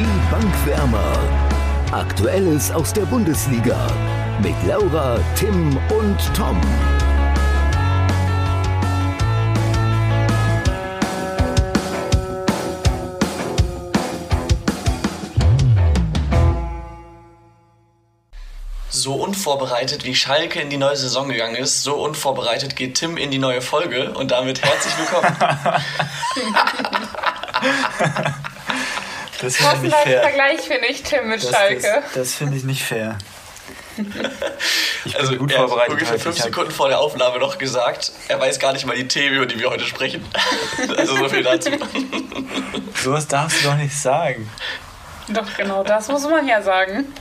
Die Bankwärmer. Aktuelles aus der Bundesliga mit Laura, Tim und Tom. So unvorbereitet wie Schalke in die neue Saison gegangen ist, so unvorbereitet geht Tim in die neue Folge und damit herzlich willkommen. das finde ich nicht fair. Vergleich finde ich Tim mit das, Schalke. Das, das finde ich nicht fair. Ich bin also, gut vorbereitet. ungefähr fünf Sekunden vor der Aufnahme noch gesagt, er weiß gar nicht mal die Themen, über die wir heute sprechen. also so viel dazu. So was darfst du doch nicht sagen. Doch, genau, das muss man ja sagen.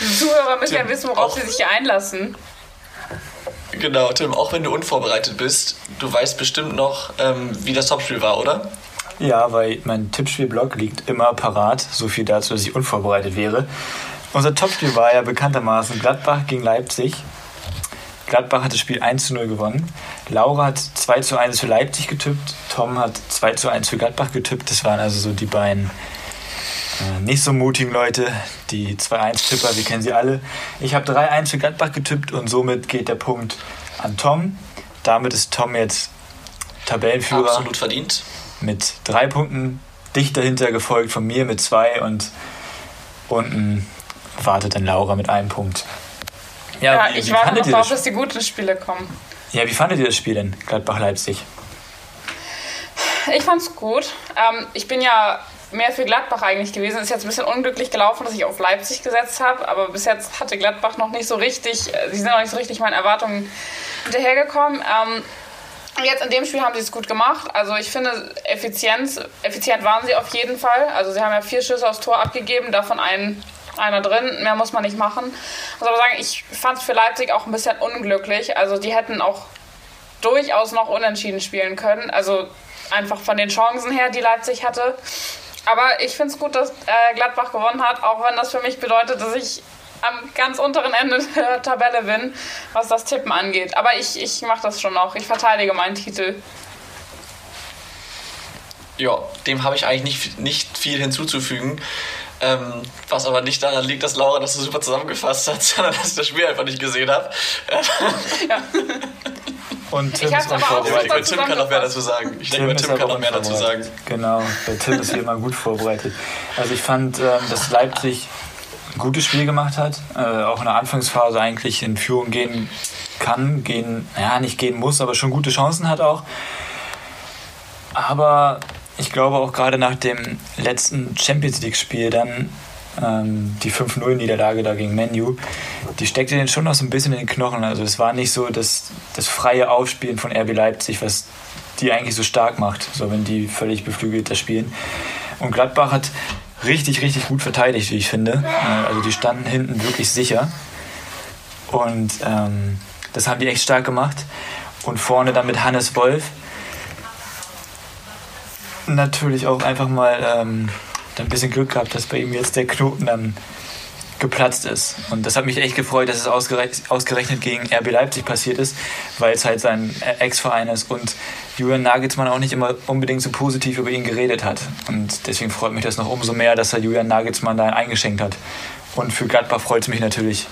Die Zuhörer müssen Tim, ja wissen, worauf sie sich hier einlassen. Genau, Tim, auch wenn du unvorbereitet bist, du weißt bestimmt noch, ähm, wie das Topspiel war, oder? Ja, weil mein Tippspielblog liegt immer parat. So viel dazu, dass ich unvorbereitet wäre. Unser Topspiel war ja bekanntermaßen Gladbach gegen Leipzig. Gladbach hat das Spiel 1 zu 0 gewonnen. Laura hat 2 zu 1 für Leipzig getippt. Tom hat 2 zu 1 für Gladbach getippt. Das waren also so die beiden äh, nicht so mutigen Leute, die 2-1-Tipper, wir kennen sie alle. Ich habe 3-1 für Gladbach getippt und somit geht der Punkt an Tom. Damit ist Tom jetzt Tabellenführer. Absolut verdient. Mit drei Punkten, dicht dahinter gefolgt von mir mit zwei und unten wartet dann Laura mit einem Punkt. Ja, ja wie, ich wie warte noch darauf, dass die guten Spiele kommen. Ja, wie fandet ihr das Spiel denn, Gladbach-Leipzig? Ich fand's gut. Ähm, ich bin ja mehr für Gladbach eigentlich gewesen. Ist jetzt ein bisschen unglücklich gelaufen, dass ich auf Leipzig gesetzt habe, aber bis jetzt hatte Gladbach noch nicht so richtig, äh, sie sind noch nicht so richtig meinen Erwartungen hinterhergekommen. Ähm, Jetzt in dem Spiel haben sie es gut gemacht. Also ich finde, Effizienz, effizient waren sie auf jeden Fall. Also sie haben ja vier Schüsse aufs Tor abgegeben, davon ein, einer drin. Mehr muss man nicht machen. Ich muss aber sagen, ich fand es für Leipzig auch ein bisschen unglücklich. Also die hätten auch durchaus noch unentschieden spielen können. Also einfach von den Chancen her, die Leipzig hatte. Aber ich finde es gut, dass äh, Gladbach gewonnen hat, auch wenn das für mich bedeutet, dass ich am ganz unteren Ende der Tabelle bin, was das Tippen angeht. Aber ich, ich mache das schon noch. Ich verteidige meinen Titel. Ja, dem habe ich eigentlich nicht, nicht viel hinzuzufügen. Ähm, was aber nicht daran liegt, dass Laura das so super zusammengefasst hat, sondern dass ich das Spiel einfach nicht gesehen habe. ja. Und Tim ist unvorbereitet. Tim kann noch mehr dazu sagen. Ich denke, Tim, Tim kann noch mehr dazu sagen. Genau, der Tim ist hier immer gut vorbereitet. Also ich fand, ähm, dass Leipzig gutes Spiel gemacht hat, äh, auch in der Anfangsphase eigentlich in Führung gehen kann, gehen, ja, nicht gehen muss, aber schon gute Chancen hat auch. Aber ich glaube auch gerade nach dem letzten Champions League-Spiel dann ähm, die 5-0-Niederlage da gegen Menu, die steckte den schon noch so ein bisschen in den Knochen. Also es war nicht so das, das freie Aufspielen von RB Leipzig, was die eigentlich so stark macht, so wenn die völlig beflügelt das spielen. Und Gladbach hat richtig, richtig gut verteidigt, wie ich finde. Äh, also die standen hinten wirklich sicher. Und ähm, das haben die echt stark gemacht. Und vorne dann mit Hannes Wolf natürlich auch einfach mal ähm, ein bisschen Glück gehabt, dass bei ihm jetzt der Knoten dann geplatzt ist. Und das hat mich echt gefreut, dass es ausgerechnet gegen RB Leipzig passiert ist, weil es halt sein Ex-Verein ist und Julian Nagelsmann auch nicht immer unbedingt so positiv über ihn geredet hat. Und deswegen freut mich das noch umso mehr, dass er Julian Nagelsmann da eingeschenkt hat. Und für Gladbach freut es mich natürlich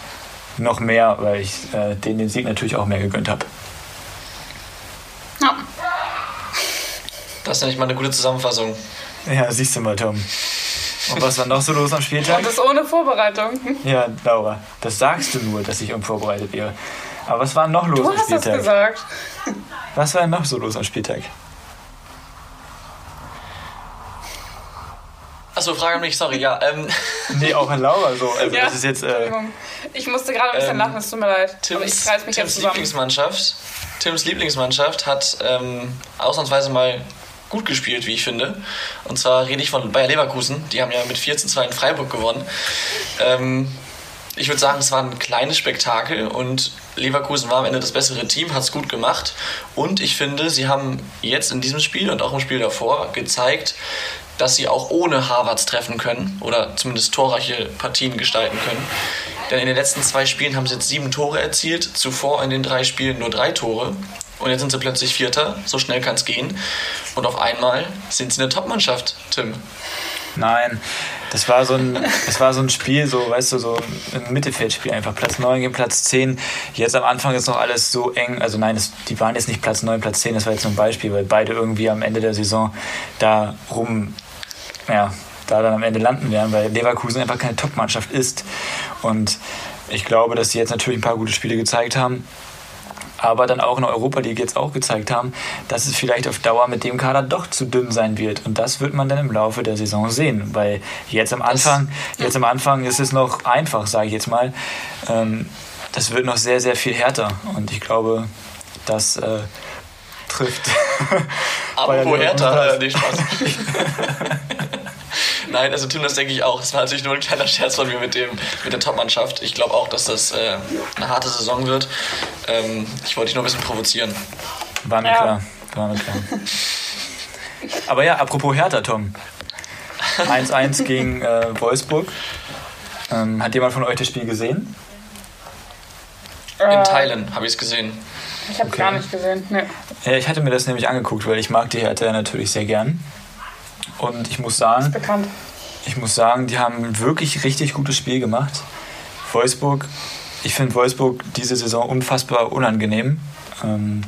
noch mehr, weil ich äh, denen den Sieg natürlich auch mehr gegönnt habe. Ja. Das ist ja nicht mal eine gute Zusammenfassung. Ja, siehst du mal, Tom. Und was war noch so los am Spieltag? Und das ohne Vorbereitung. Ja, Laura, das sagst du nur, dass ich unvorbereitet wäre. Aber was war noch los du am Spieltag? Du hast das gesagt. Was war denn noch so los am Spieltag? Achso, Frage an mich, sorry, ja. Ähm. Nee, auch an Laura so. Also ja, das ist jetzt. Äh, ich musste gerade ein bisschen ähm, lachen, es tut mir leid. Tims, Tims Lieblingsmannschaft. Tims Lieblingsmannschaft hat ähm, ausnahmsweise mal gut gespielt, wie ich finde. Und zwar rede ich von Bayer Leverkusen. Die haben ja mit 4 zu 2 in Freiburg gewonnen. Ähm, ich würde sagen, es war ein kleines Spektakel und Leverkusen war am Ende das bessere Team, hat es gut gemacht. Und ich finde, sie haben jetzt in diesem Spiel und auch im Spiel davor gezeigt, dass sie auch ohne Harvards treffen können oder zumindest torreiche Partien gestalten können. Denn in den letzten zwei Spielen haben sie jetzt sieben Tore erzielt, zuvor in den drei Spielen nur drei Tore. Und jetzt sind sie plötzlich Vierter, so schnell kann es gehen. Und auf einmal sind sie eine Top-Mannschaft, Tim. Nein, das war so ein, das war so ein Spiel, so, weißt du, so ein Mittelfeldspiel einfach. Platz 9 gegen Platz 10. Jetzt am Anfang ist noch alles so eng. Also nein, das, die waren jetzt nicht Platz 9, Platz 10, das war jetzt nur ein Beispiel, weil beide irgendwie am Ende der Saison da rum, ja, da dann am Ende landen werden, weil Leverkusen einfach keine Top-Mannschaft ist. Und ich glaube, dass sie jetzt natürlich ein paar gute Spiele gezeigt haben aber dann auch in der Europa League jetzt auch gezeigt haben, dass es vielleicht auf Dauer mit dem Kader doch zu dünn sein wird. Und das wird man dann im Laufe der Saison sehen, weil jetzt am Anfang, jetzt am Anfang ist es noch einfach, sage ich jetzt mal. Ähm, das wird noch sehr, sehr viel härter. Und ich glaube, das äh, trifft. Aber wo härter? Äh, nee, Spaß. Nein, also Tim, das denke ich auch. Das war natürlich nur ein kleiner Scherz von mir mit, dem, mit der Top-Mannschaft. Ich glaube auch, dass das äh, eine harte Saison wird. Ähm, ich wollte dich nur ein bisschen provozieren. War mir ja. klar. War mir klar. Aber ja, apropos Hertha, Tom. 1-1 gegen äh, Wolfsburg. Ähm, hat jemand von euch das Spiel gesehen? In äh, Teilen habe ich es gesehen. Ich habe okay. gar nicht gesehen. Nee. Ja, ich hatte mir das nämlich angeguckt, weil ich mag die Hertha natürlich sehr gern. Und ich muss sagen, bekannt. ich muss sagen, die haben ein wirklich richtig gutes Spiel gemacht. Wolfsburg, ich finde Wolfsburg diese Saison unfassbar unangenehm. Ähm,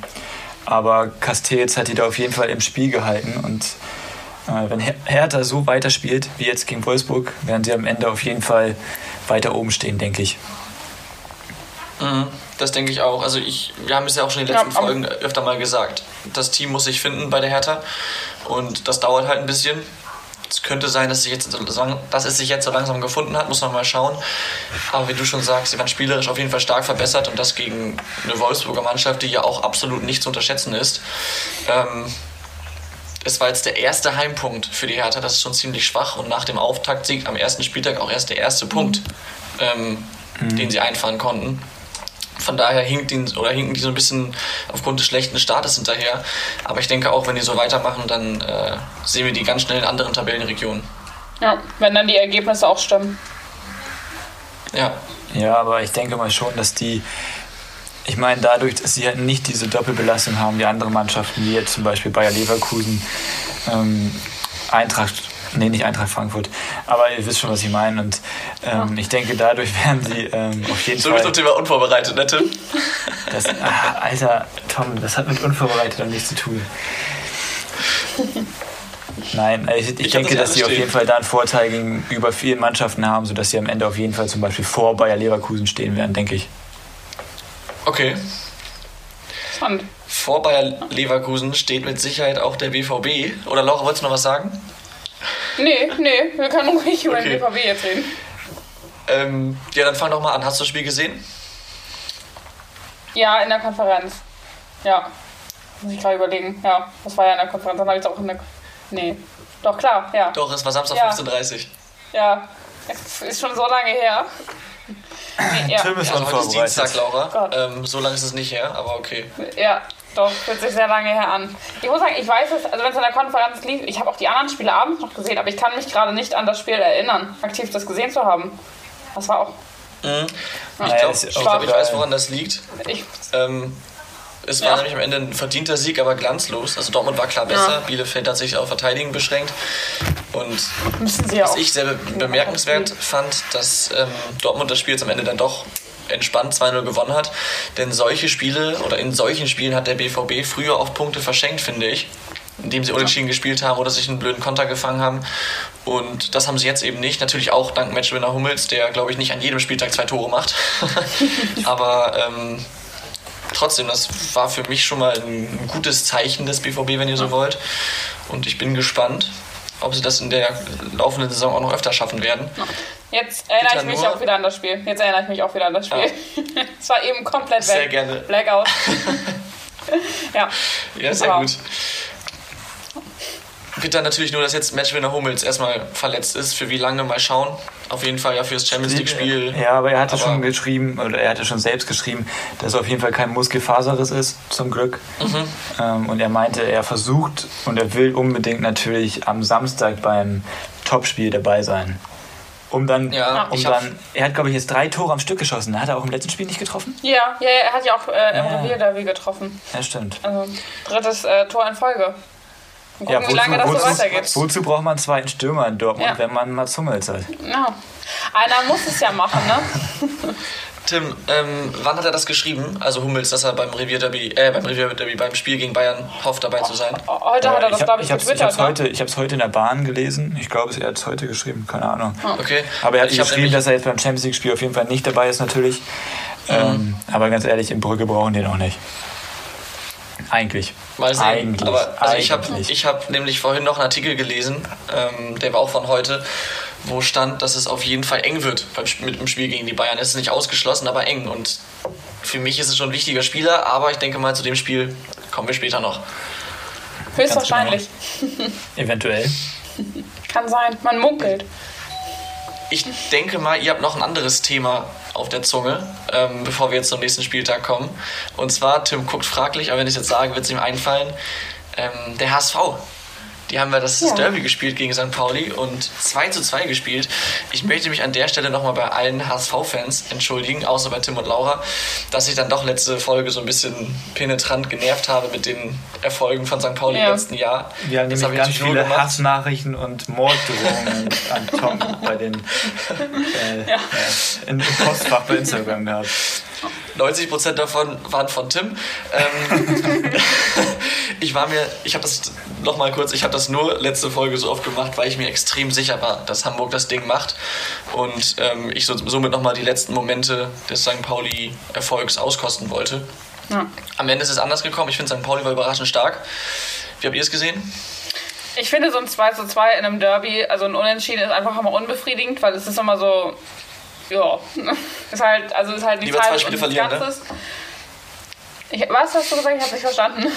aber Castells hat die da auf jeden Fall im Spiel gehalten. Und äh, wenn Hertha so weiterspielt wie jetzt gegen Wolfsburg, werden sie am Ende auf jeden Fall weiter oben stehen, denke ich. Mhm, das denke ich auch. Also ich, wir haben es ja auch schon in den letzten ja, Folgen öfter mal gesagt. Das Team muss sich finden bei der Hertha. Und das dauert halt ein bisschen. Es könnte sein, dass, sich jetzt, dass es sich jetzt so langsam gefunden hat, muss man mal schauen. Aber wie du schon sagst, sie waren spielerisch auf jeden Fall stark verbessert und das gegen eine Wolfsburger Mannschaft, die ja auch absolut nicht zu unterschätzen ist. Ähm, es war jetzt der erste Heimpunkt für die Hertha, das ist schon ziemlich schwach und nach dem Auftaktsieg am ersten Spieltag auch erst der erste Punkt, ähm, mhm. den sie einfahren konnten. Von daher hinkt die, oder hinken die so ein bisschen aufgrund des schlechten Startes hinterher. Aber ich denke auch, wenn die so weitermachen, dann äh, sehen wir die ganz schnell in anderen Tabellenregionen. Ja, wenn dann die Ergebnisse auch stimmen. Ja. Ja, aber ich denke mal schon, dass die, ich meine, dadurch, dass sie halt nicht diese Doppelbelastung haben, wie andere Mannschaften, wie jetzt zum Beispiel Bayer Leverkusen, ähm, Eintracht Nee, nicht Eintracht Frankfurt. Aber ihr wisst schon, was ich meine. Und ähm, ja. ich denke, dadurch werden sie ähm, auf jeden so Fall. So bist du Thema unvorbereitet, ne, Tim? Das, ah, Alter, Tom, das hat mit unvorbereitet nichts zu tun. Nein, ich, ich, ich denke, das dass sie stehen. auf jeden Fall da einen Vorteil gegenüber vielen Mannschaften haben, sodass sie am Ende auf jeden Fall zum Beispiel vor Bayer Leverkusen stehen werden, denke ich. Okay. Spannend. Vor Bayer Leverkusen steht mit Sicherheit auch der BVB. Oder Laura, wolltest du noch was sagen? Nee, nee, wir können ruhig über okay. den BVB jetzt reden. Ähm, ja, dann fang doch mal an. Hast du das Spiel gesehen? Ja, in der Konferenz. Ja. Muss ich gerade überlegen. Ja, das war ja in der Konferenz. Dann habe ich es auch in der. Nee. Doch, klar, ja. Doch, es war Samstag ja. 15.30 Uhr. Ja. Es ist schon so lange her. Nee, ja. Tim ist also heute ist Dienstag, Laura. Ähm, so lange ist es nicht her, aber okay. Ja, doch, fühlt sich sehr lange her an. Ich muss sagen, ich weiß es, also wenn es in der Konferenz lief, ich habe auch die anderen Spiele abends noch gesehen, aber ich kann mich gerade nicht an das Spiel erinnern, aktiv das gesehen zu haben. Das war auch. Mhm. Ja. Ich glaube, ich, glaub, ich weiß, woran das liegt. Ich, ähm, es war ja. nämlich am Ende ein verdienter Sieg, aber glanzlos. Also Dortmund war klar besser. Ja. Bielefeld hat sich auf Verteidigen beschränkt. Und was ich sehr bemerkenswert fand, dass ähm, Dortmund das Spiel jetzt am Ende dann doch entspannt 2-0 gewonnen hat. Denn solche Spiele oder in solchen Spielen hat der BVB früher auch Punkte verschenkt, finde ich. Indem sie unentschieden gespielt haben oder sich einen blöden Konter gefangen haben. Und das haben sie jetzt eben nicht. Natürlich auch dank Matchwinner Hummels, der, glaube ich, nicht an jedem Spieltag zwei Tore macht. Aber ähm, trotzdem, das war für mich schon mal ein gutes Zeichen des BVB, wenn ihr so wollt. Und ich bin gespannt, ob sie das in der laufenden Saison auch noch öfter schaffen werden. Jetzt erinnere ich mich auch wieder an das Spiel. Jetzt erinnere ich mich auch wieder an das Spiel. Es war eben komplett sehr weg. Sehr gerne. Blackout. ja. Ja, sehr Aber. gut. Bitte natürlich nur, dass jetzt Matchwinner Hummels erstmal verletzt ist. Für wie lange mal schauen. Auf jeden Fall ja fürs Champions League Spiel. Ja, aber er hatte aber schon geschrieben, oder er hatte schon selbst geschrieben, dass es auf jeden Fall kein Muskelfaserriss ist, zum Glück. Mhm. Ähm, und er meinte, er versucht und er will unbedingt natürlich am Samstag beim Topspiel dabei sein. Um dann, Ja, um dann, er hat glaube ich jetzt drei Tore am Stück geschossen. Hat er auch im letzten Spiel nicht getroffen? Ja, ja, ja, er hat ja auch äh, im Ja. Revierderby getroffen. Ja, stimmt. Also drittes äh, Tor in Folge. Mal gucken, wie lange das so weitergeht. wozu braucht man einen zweiten Stürmer in Dortmund, Ja. wenn man Mats Hummels hat? Ja. Einer muss es ja machen, ne? Tim, ähm, wann hat er das geschrieben? Also Hummels, dass er beim Revierderby, äh, beim Revierderby, beim Spiel gegen Bayern hofft, dabei zu sein. Heute hat er das, ich glaube ich, ich hab's, ich getwittert, ne? heute, ich hab's heute in der Bahn gelesen. Ich glaube, er hat es heute geschrieben, keine Ahnung. Okay. Aber er hat ich hab geschrieben, dass er jetzt beim Champions League-Spiel auf jeden Fall nicht dabei ist, natürlich. Ähm, aber ganz ehrlich, in Brücke brauchen den auch nicht. Eigentlich. Mal sehen. Eigentlich. Aber also ich habe Eigentlich. ich hab nämlich vorhin noch einen Artikel gelesen, ähm, der war auch von heute, wo stand, dass es auf jeden Fall eng wird beim, mit dem Spiel gegen die Bayern. Es ist nicht ausgeschlossen, aber eng. Und für mich ist es schon ein wichtiger Spieler, aber ich denke mal, zu dem Spiel kommen wir später noch. Höchstwahrscheinlich. Eventuell. Kann sein. Man munkelt. Ich denke mal, ihr habt noch ein anderes Thema auf der Zunge, ähm, bevor wir jetzt zum nächsten Spieltag kommen. Und zwar, Tim guckt fraglich, aber wenn ich es jetzt sage, wird es ihm einfallen. Ähm, der HSV. Die haben ja das Ja. Derby gespielt gegen St. Pauli und 2 zu 2 gespielt. Ich möchte mich an der Stelle nochmal bei allen HSV-Fans entschuldigen, außer bei Tim und Laura, dass ich dann doch letzte Folge so ein bisschen penetrant genervt habe mit den Erfolgen von St. Pauli Ja. im letzten Jahr. Wir haben Das nämlich habe ich ganz natürlich nur viele. Hassnachrichten und Morddrohungen an Tom bei den äh, Ja. äh, in, im Postfach bei Instagram gehabt. 90% davon waren von Tim. Ähm, ich war mir, ich habe das nochmal kurz, ich habe das nur letzte Folge so oft gemacht, weil ich mir extrem sicher war, dass Hamburg das Ding macht und ähm, ich so, somit nochmal die letzten Momente des St. Pauli-Erfolgs auskosten wollte. Ja. Am Ende ist es anders gekommen. Ich finde, St. Pauli war überraschend stark. Wie habt ihr es gesehen? Ich finde so ein 2 zu 2 in einem Derby, also ein Unentschieden ist einfach immer unbefriedigend, weil es ist immer so, ja, ist halt, also ist halt nichts Lieber zwei Halbes Spiele verlieren, ne? Ich, was hast du gesagt? Ich habe nicht verstanden.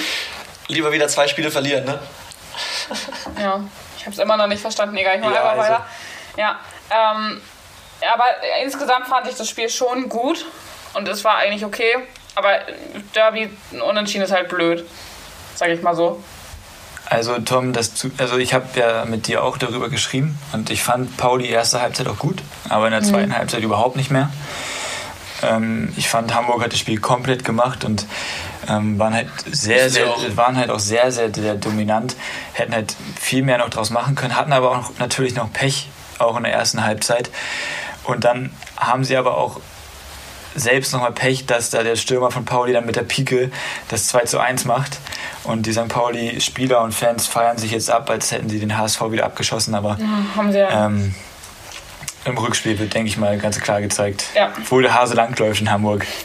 Lieber wieder zwei Spiele verlieren, ne? Ja, ich habe es immer noch nicht verstanden. Egal, ich mache Ja, einfach also- weiter. Ja, ähm, aber insgesamt fand ich das Spiel schon gut und es war eigentlich okay. Aber Derby, ein Unentschieden ist halt blöd, sag ich mal so. Also Tom, das, zu- also ich habe ja mit dir auch darüber geschrieben und ich fand Pauli erste Halbzeit auch gut, aber in der zweiten Halbzeit überhaupt nicht mehr. Ähm, ich fand Hamburg hat das Spiel komplett gemacht und ähm, waren halt sehr, sehr, auch. waren halt auch sehr, sehr, sehr dominant, hätten halt viel mehr noch draus machen können, hatten aber auch natürlich noch Pech, auch in der ersten Halbzeit. Und dann haben sie aber auch selbst nochmal Pech, dass da der Stürmer von Pauli dann mit der Pike das 2 zu 1 macht. Und die St. Pauli-Spieler und Fans feiern sich jetzt ab, als hätten sie den HSV wieder abgeschossen. Aber ja. ähm, im Rückspiel wird, denke ich mal, ganz klar gezeigt, Ja. wo der Hase langläuft in Hamburg.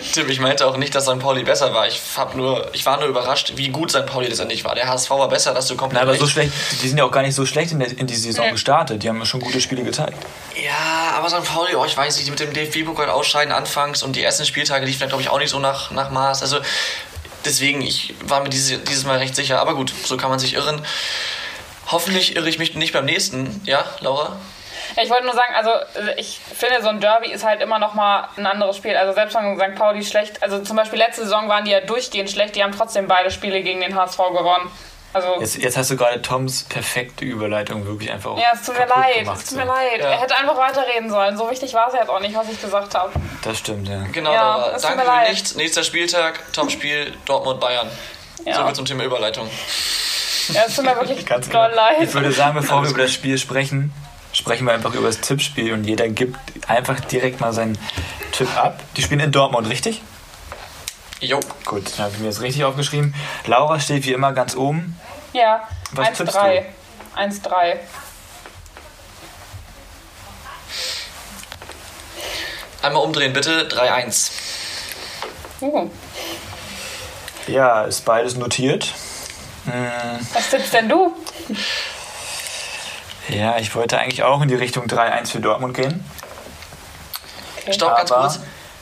Tim, ich meinte auch nicht, dass St. Pauli besser war. Ich, hab nur, ich war nur überrascht, wie gut St. Pauli letztendlich war. Der HSV war besser, dass du komplett Na, aber so schlecht, die sind ja auch gar nicht so schlecht in, der, in die Saison Nee. gestartet. Die haben ja schon gute Spiele gezeigt. Ja, aber St. Pauli, oh, ich weiß nicht, mit dem DFB-Pokal ausscheiden anfangs und die ersten Spieltage liefen dann, glaube ich, auch nicht so nach, nach Maß. Also deswegen, ich war mir diese, dieses Mal recht sicher. Aber gut, so kann man sich irren. Hoffentlich irre ich mich nicht beim nächsten. Ja, Laura? Ich wollte nur sagen, also ich finde, so ein Derby ist halt immer noch mal ein anderes Spiel. Also selbst wenn St. Pauli schlecht, also zum Beispiel letzte Saison waren die ja durchgehend schlecht, die haben trotzdem beide Spiele gegen den HSV gewonnen. Also Jetzt, jetzt hast du gerade Toms perfekte Überleitung wirklich einfach auch ja, es tut mir leid, gemacht, es tut mir so. leid. Ja. Er hätte einfach weiterreden sollen. So wichtig war es jetzt auch nicht, was ich gesagt habe. Das stimmt, ja. Genau, Ja, Laura. es tut Danke mir leid. für nichts. Nächster Spieltag, Topspiel, Dortmund-Bayern. Ja. So viel zum Thema Überleitung. Ja, es tut mir wirklich Ganz doll genau. Ich leid. würde sagen, bevor wir über das Spiel sprechen, sprechen wir einfach über das Tippspiel und jeder gibt einfach direkt mal seinen Tipp ab. Die spielen in Dortmund, richtig? Jo. Gut, dann habe ich mir das richtig aufgeschrieben. Laura steht wie immer ganz oben. Ja, Was tippst 1-3. 1-3. Einmal umdrehen, bitte. 3-1. Uh, Ja, ist beides notiert. was tippst denn du? Ja, ich wollte eigentlich auch in die Richtung 3-1 für Dortmund gehen. Okay. Stopp, ganz kurz.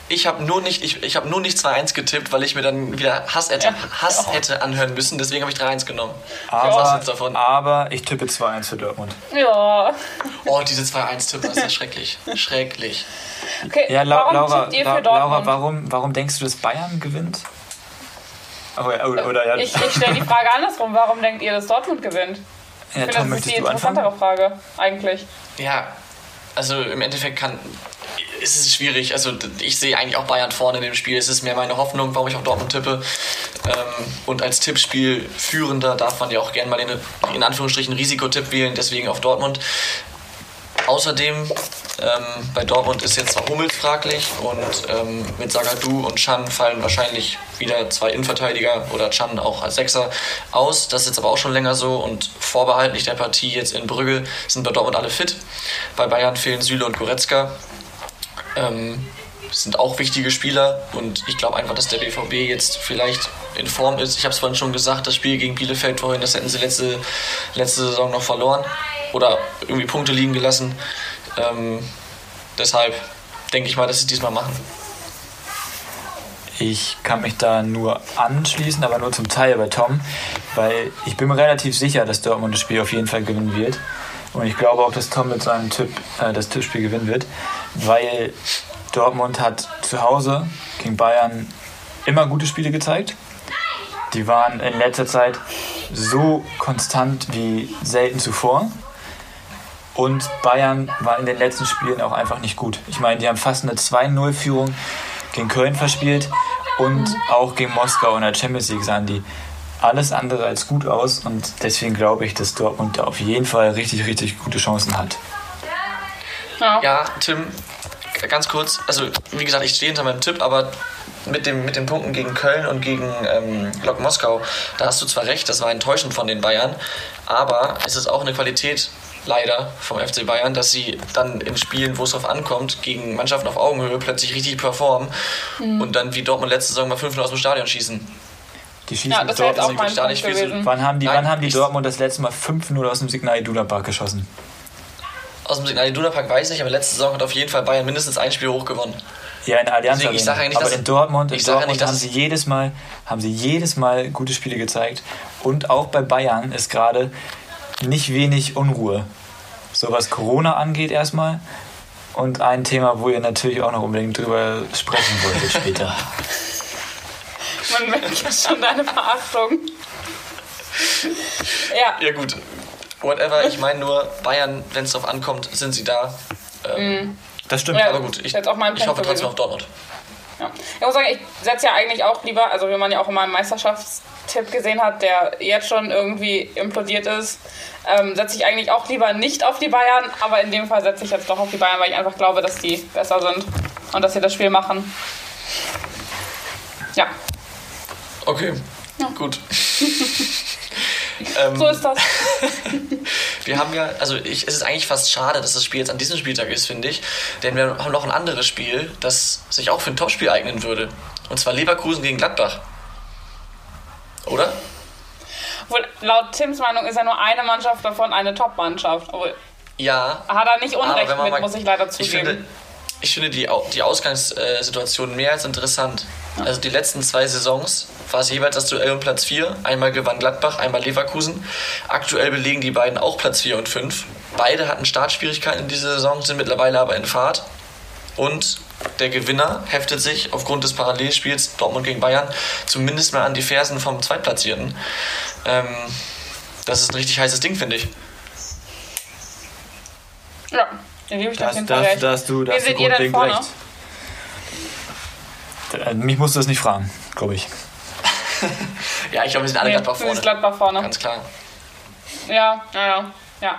Ich habe nur nicht, ich, ich hab nur nicht 2-1 getippt, weil ich mir dann wieder Hass, hätte, Ja. Hass hätte anhören müssen. Deswegen habe ich 3-1 genommen. Was Aber, jetzt davon? aber ich tippe 2-1 für Dortmund. Ja. Oh, diese 2-1-Tippen, das ist ja schrecklich. Schrecklich. Okay, Ja, La warum Laura, tippt ihr La für Laura Dortmund? warum, warum denkst du, dass Bayern gewinnt? Oh, ja, oder, oder, ja. Ich, ich stelle die Frage andersrum. Warum denkt ihr, dass Dortmund gewinnt? Ich Ja, finde, Tom, das ist die du anfangen? interessantere Frage, eigentlich. Ja, also im Endeffekt kann. Es ist schwierig. Also ich sehe eigentlich auch Bayern vorne in dem Spiel. Es ist mehr meine Hoffnung, warum ich auf Dortmund tippe. Ähm, und als Tippspiel führender darf man ja auch gerne mal den in Anführungsstrichen Risikotipp wählen, deswegen auf Dortmund. Außerdem ähm, bei Dortmund ist jetzt zwar Hummels fraglich und ähm, mit Sagadu und Chan fallen wahrscheinlich wieder zwei Innenverteidiger oder Chan auch als Sechser aus. Das ist jetzt aber auch schon länger so und vorbehaltlich der Partie jetzt in Brügge sind bei Dortmund alle fit. Bei Bayern fehlen Süle und Goretzka. Ähm, sind auch wichtige Spieler und ich glaube einfach, dass der BVB jetzt vielleicht in Form ist. Ich habe es vorhin schon gesagt, das Spiel gegen Bielefeld vorhin, das hätten sie letzte, letzte Saison noch verloren oder irgendwie Punkte liegen gelassen. Ähm, deshalb denke ich mal, dass sie diesmal machen. Ich kann mich da nur anschließen, aber nur zum Teil bei Tom, weil ich bin mir relativ sicher, dass Dortmund das Spiel auf jeden Fall gewinnen wird. Und ich glaube auch, dass Tom mit seinem Tipp äh, das Tippspiel gewinnen wird, weil Dortmund hat zu Hause gegen Bayern immer gute Spiele gezeigt. Die waren in letzter Zeit so konstant wie selten zuvor. Und Bayern war in den letzten Spielen auch einfach nicht gut. Ich meine, die haben fast eine 2-0-Führung gegen Köln verspielt und auch gegen Moskau in der Champions League sahen die alles andere als gut aus. Und deswegen glaube ich, dass Dortmund da auf jeden Fall richtig, richtig gute Chancen hat. Ja. Ja, Tim, ganz kurz, also wie gesagt, ich stehe hinter meinem Tipp, aber mit, dem, mit den Punkten gegen Köln und gegen ähm, Lok Moskau, da hast du zwar recht, das war enttäuschend von den Bayern, aber es ist auch eine Qualität leider vom FC Bayern, dass sie dann in Spielen, wo es drauf ankommt, gegen Mannschaften auf Augenhöhe plötzlich richtig performen und dann wie Dortmund letzte Saison mal 5-0 aus dem Stadion schießen. Die schießen Ja, das jetzt auch Dortmund. mein Punkt nicht viel so- gewesen. Wann haben die, Nein, wann haben die Dortmund das letzte Mal 5-0 aus dem Signal Iduna Park geschossen? Aus dem Signal Iduna Park weiß ich nicht, aber letzte Saison hat auf jeden Fall Bayern mindestens ein Spiel hochgewonnen. Ja, in der Allianz Deswegen, ich Arena. sag eigentlich, Aber dass- in Dortmund, in ich Dortmund nicht, dass haben sie es- jedes Mal, haben sie jedes Mal gute Spiele gezeigt. Und auch bei Bayern ist gerade nicht wenig Unruhe. So was Corona angeht erstmal. Und ein Thema, wo ihr natürlich auch noch unbedingt drüber sprechen wolltet später. Man merkt jetzt schon deine Verachtung. Ja, Ja gut, whatever, ich meine nur, Bayern, wenn es drauf ankommt, sind sie da. Ähm, Das stimmt. Ja. Aber gut, ich, ich hoffe trotzdem auf Dortmund. Ja. Ich muss sagen, ich setze ja eigentlich auch lieber, also wie man ja auch in meinem Meisterschaftstipp gesehen hat, der jetzt schon irgendwie implodiert ist, ähm, setze ich eigentlich auch lieber nicht auf die Bayern, aber in dem Fall setze ich jetzt doch auf die Bayern, weil ich einfach glaube, dass die besser sind und dass sie das Spiel machen. Ja, Okay, gut. ähm, so ist das. wir haben ja, also ich, es ist eigentlich fast schade, dass das Spiel jetzt an diesem Spieltag ist, finde ich. Denn wir haben noch ein anderes Spiel, das sich auch für ein Topspiel eignen würde. Und zwar Leverkusen gegen Gladbach. Oder? Obwohl, laut Tims Meinung ist ja nur eine Mannschaft davon eine Top-Mannschaft. Ja, Hat er nicht Unrecht mit, mal- muss ich leider Ich finde, zugeben. ich finde die, die Ausgangssituation mehr als interessant. Also die letzten zwei Saisons war es jeweils das Duell um Platz 4. Einmal gewann Gladbach, einmal Leverkusen. Aktuell belegen die beiden auch Platz 4 und 5. Beide hatten Startschwierigkeiten in dieser Saison, sind mittlerweile aber in Fahrt. Und der Gewinner heftet sich aufgrund des Parallelspiels Dortmund gegen Bayern zumindest mal an die Fersen vom Zweitplatzierten. Ähm, das ist ein richtig heißes Ding, finde ich. Ja, dann gebe ich dir auf Das, jeden Fall das, recht. da hast du, da Wie hast du seht ihr denn grundlegend vorne? recht. Äh, Mich musst du das nicht fragen, glaube ich. Ja, ich glaube, wir sind alle Nee, Gladbach vorne. Gladbach vorne. Ganz klar. Ja, ja, ja.